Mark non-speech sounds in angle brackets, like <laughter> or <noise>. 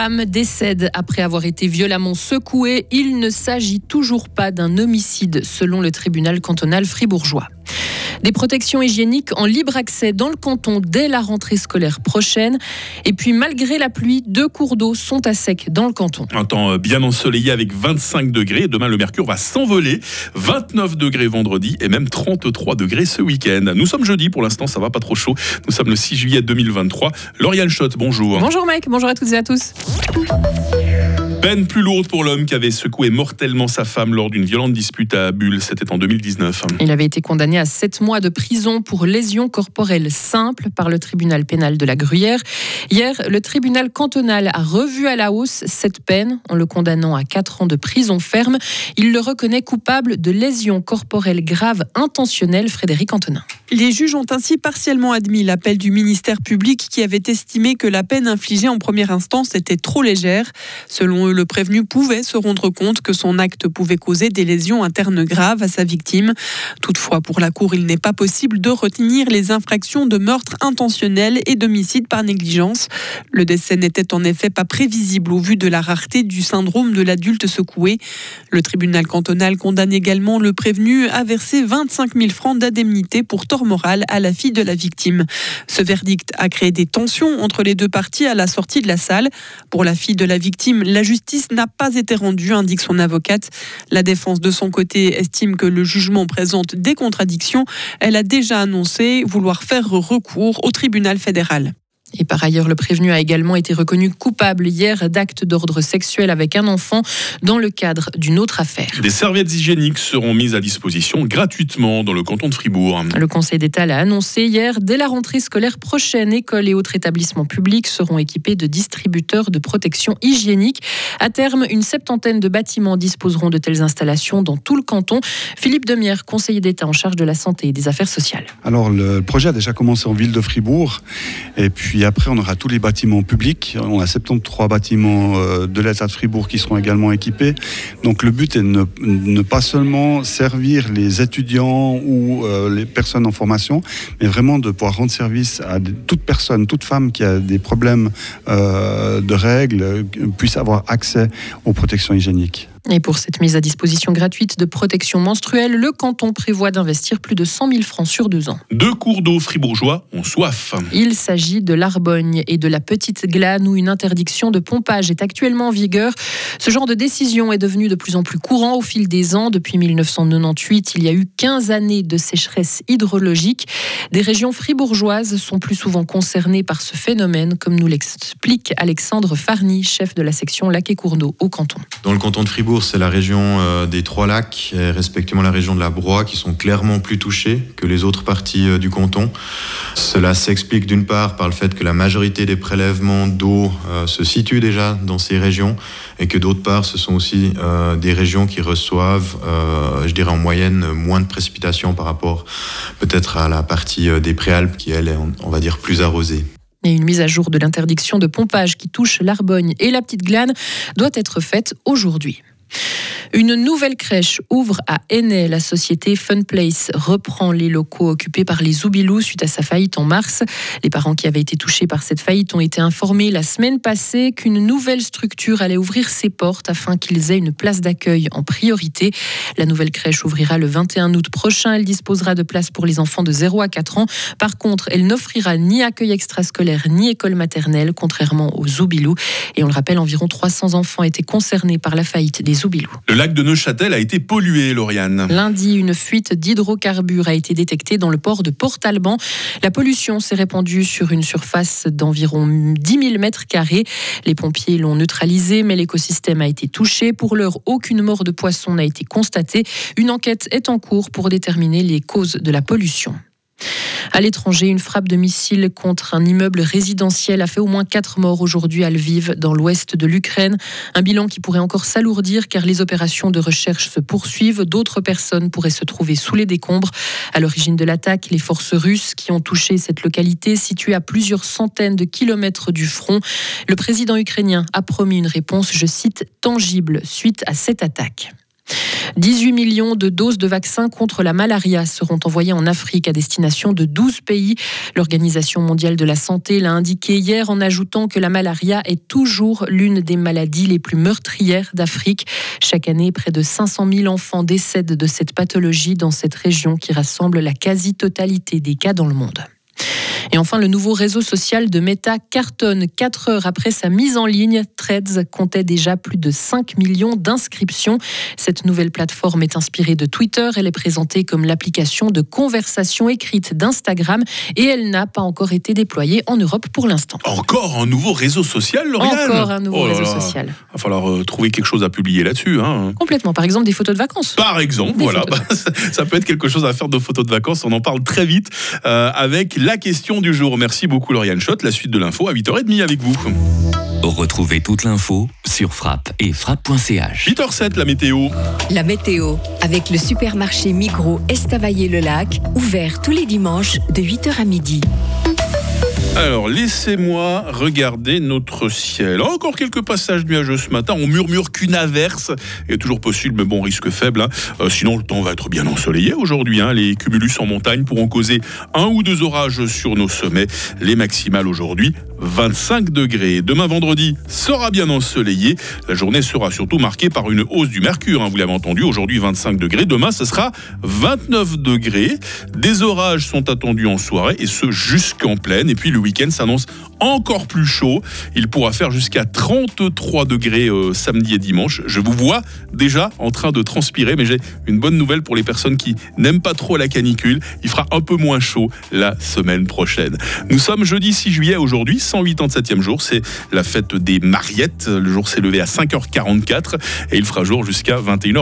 femme décède après avoir été violemment secouée. Il ne s'agit toujours pas d'un homicide selon le tribunal cantonal fribourgeois. Des protections hygiéniques en libre accès dans le canton dès la rentrée scolaire prochaine. Et puis malgré la pluie, deux cours d'eau sont à sec dans le canton. Un temps euh, bien ensoleillé avec 25 degrés. Demain, le mercure va s'envoler. 29 degrés vendredi et même 33 degrés ce week-end. Nous sommes jeudi, pour l'instant, ça va pas trop chaud. Nous sommes le 6 juillet 2023. Lauriane Schott, bonjour. Bonjour Mike, bonjour à toutes et à tous. Thank you. Peine plus lourde pour l'homme qui avait secoué mortellement sa femme lors d'une violente dispute à Bulle. C'était en 2019. Il avait été condamné à 7 mois de prison pour lésion corporelle simple par le tribunal pénal de la Gruyère. Hier, le tribunal cantonal a revu à la hausse cette peine en le condamnant à 4 ans de prison ferme. Il le reconnaît coupable de lésion corporelle grave intentionnelle, Frédéric Antonin. Les juges ont ainsi partiellement admis l'appel du ministère public qui avait estimé que la peine infligée en première instance était trop légère. Selon eux, le prévenu pouvait se rendre compte que son acte pouvait causer des lésions internes graves à sa victime. Toutefois, pour la Cour, il n'est pas possible de retenir les infractions de meurtre intentionnel et d'homicide par négligence. Le décès n'était en effet pas prévisible au vu de la rareté du syndrome de l'adulte secoué. Le tribunal cantonal condamne également le prévenu à verser 25 000 francs d'indemnité pour tort moral à la fille de la victime. Ce verdict a créé des tensions entre les deux parties à la sortie de la salle. Pour la fille de la victime, la justice n'a pas été rendue, indique son avocate. La défense de son côté estime que le jugement présente des contradictions. Elle a déjà annoncé vouloir faire recours au tribunal fédéral. Et par ailleurs, le prévenu a également été reconnu coupable hier d'actes d'ordre sexuel avec un enfant dans le cadre d'une autre affaire. Des serviettes hygiéniques seront mises à disposition gratuitement dans le canton de Fribourg. Le Conseil d'État l'a annoncé hier. Dès la rentrée scolaire prochaine, écoles et autres établissements publics seront équipés de distributeurs de protection hygiénique. À terme, une septantaine de bâtiments disposeront de telles installations dans tout le canton. Philippe Demière, conseiller d'État en charge de la santé et des affaires sociales. Alors, le projet a déjà commencé en ville de Fribourg. Et puis, puis après, on aura tous les bâtiments publics. On a 73 bâtiments euh, de l'État de Fribourg qui seront également équipés. Donc le but est de ne, pas seulement servir les étudiants ou euh, les personnes en formation, mais vraiment de pouvoir rendre service à toute personne, toute femme qui a des problèmes euh, de règles, puisse avoir accès aux protections hygiéniques. Et pour cette mise à disposition gratuite de protection menstruelle, le canton prévoit d'investir plus de 100 000 francs sur deux ans. Deux cours d'eau fribourgeois ont soif. Il s'agit de l'Arbogne et de la Petite Glane où une interdiction de pompage est actuellement en vigueur. Ce genre de décision est devenu de plus en plus courant au fil des ans. Depuis 1998, il y a eu 15 années de sécheresse hydrologique. Des régions fribourgeoises sont plus souvent concernées par ce phénomène, comme nous l'explique Alexandre Farny, chef de la section Lac et Cournot au canton. Dans le canton de Fribourg, c'est la région euh, des Trois Lacs, et respectivement la région de la Broye, qui sont clairement plus touchées que les autres parties euh, du canton. Cela s'explique d'une part par le fait que la majorité des prélèvements d'eau euh, se situent déjà dans ces régions, et que d'autre part, ce sont aussi des régions qui reçoivent, je dirais en moyenne, moins de précipitations par rapport peut-être à la partie des Préalpes, qui elle est, on va dire, plus arrosée. Et une mise à jour de l'interdiction de pompage qui touche l'Arbogne et la Petite Glane doit être faite aujourd'hui. Une nouvelle crèche ouvre à Aînay. La société Fun Place reprend les locaux occupés par les Zoubilous suite à sa faillite en mars. Les parents qui avaient été touchés par cette faillite ont été informés la semaine passée qu'une nouvelle structure allait ouvrir ses portes afin qu'ils aient une place d'accueil en priorité. La nouvelle crèche ouvrira le 21 août prochain. Elle disposera de places pour les enfants de 0 à 4 ans. Par contre, elle n'offrira ni accueil extrascolaire ni école maternelle, contrairement aux Zoubilous. Et on le rappelle, environ 300 enfants étaient concernés par la faillite des Zoubilous lac de Neuchâtel a été pollué, Lauriane. Lundi, une fuite d'hydrocarbures a été détectée dans le port de Port-Alban. La pollution s'est répandue sur une surface d'environ 10 000 mètres carrés. Les pompiers l'ont neutralisé, mais l'écosystème a été touché. Pour l'heure, aucune mort de poisson n'a été constatée. Une enquête est en cours pour déterminer les causes de la pollution. À l'étranger, une frappe de missile contre un immeuble résidentiel a fait au moins quatre morts aujourd'hui à Lviv, dans l'ouest de l'Ukraine. Un bilan qui pourrait encore s'alourdir car les opérations de recherche se poursuivent. D'autres personnes pourraient se trouver sous les décombres. À l'origine de l'attaque, les forces russes qui ont touché cette localité située à plusieurs centaines de kilomètres du front. Le président ukrainien a promis une réponse, je cite, tangible suite à cette attaque. 18 millions de doses de vaccins contre la malaria seront envoyées en Afrique à destination de 12 pays. L'Organisation mondiale de la santé l'a indiqué hier en ajoutant que la malaria est toujours l'une des maladies les plus meurtrières d'Afrique. Chaque année, près de 500 000 enfants décèdent de cette pathologie dans cette région qui rassemble la quasi-totalité des cas dans le monde. Et enfin, le nouveau réseau social de Meta cartonne. Quatre heures après sa mise en ligne, Threads comptait déjà plus de 5 millions d'inscriptions. Cette nouvelle plateforme est inspirée de Twitter. Elle est présentée comme l'application de conversation écrite d'Instagram et elle n'a pas encore été déployée en Europe pour l'instant. Encore un nouveau réseau social, Lauriane Encore un nouveau Oh réseau là. social. Il va falloir euh, trouver quelque chose à publier là-dessus. Hein. Complètement. Par exemple, des photos de vacances. Par exemple, Des voilà, Bah, <laughs> ça peut être quelque chose à faire de photos de vacances. On en parle très vite euh, avec la question du jour. Merci beaucoup, Lauriane Schott. La suite de l'info à 8h30 avec vous. Retrouvez toute l'info sur frappe et frappe.ch. 8h07, la météo. La météo, avec le supermarché Migros Estavayer-le-Lac, ouvert tous les dimanches de 8h à midi. Alors, laissez-moi regarder notre ciel. Encore quelques passages nuageux ce matin. On murmure qu'une averse est toujours possible, mais bon, risque faible. hein. Euh, sinon, le temps va être bien ensoleillé aujourd'hui. hein. Les cumulus en montagne pourront causer un ou deux orages sur nos sommets. Les maximales aujourd'hui, 25 degrés. Demain, vendredi, sera bien ensoleillé. La journée sera surtout marquée par une hausse du mercure. hein. Vous l'avez entendu, aujourd'hui 25 degrés. Demain, ce sera 29 degrés. Des orages sont attendus en soirée et ce jusqu'en pleine. Et puis le week-end s'annonce encore plus chaud. Il pourra faire jusqu'à 33 degrés euh, samedi et dimanche. Je vous vois déjà en train de transpirer, mais j'ai une bonne nouvelle pour les personnes qui n'aiment pas trop la canicule. Il fera un peu moins chaud la semaine prochaine. Nous sommes jeudi 6 juillet aujourd'hui, 187e jour. C'est la fête des Mariettes. Le jour s'est levé à 5h44 et il fera jour jusqu'à 21h20.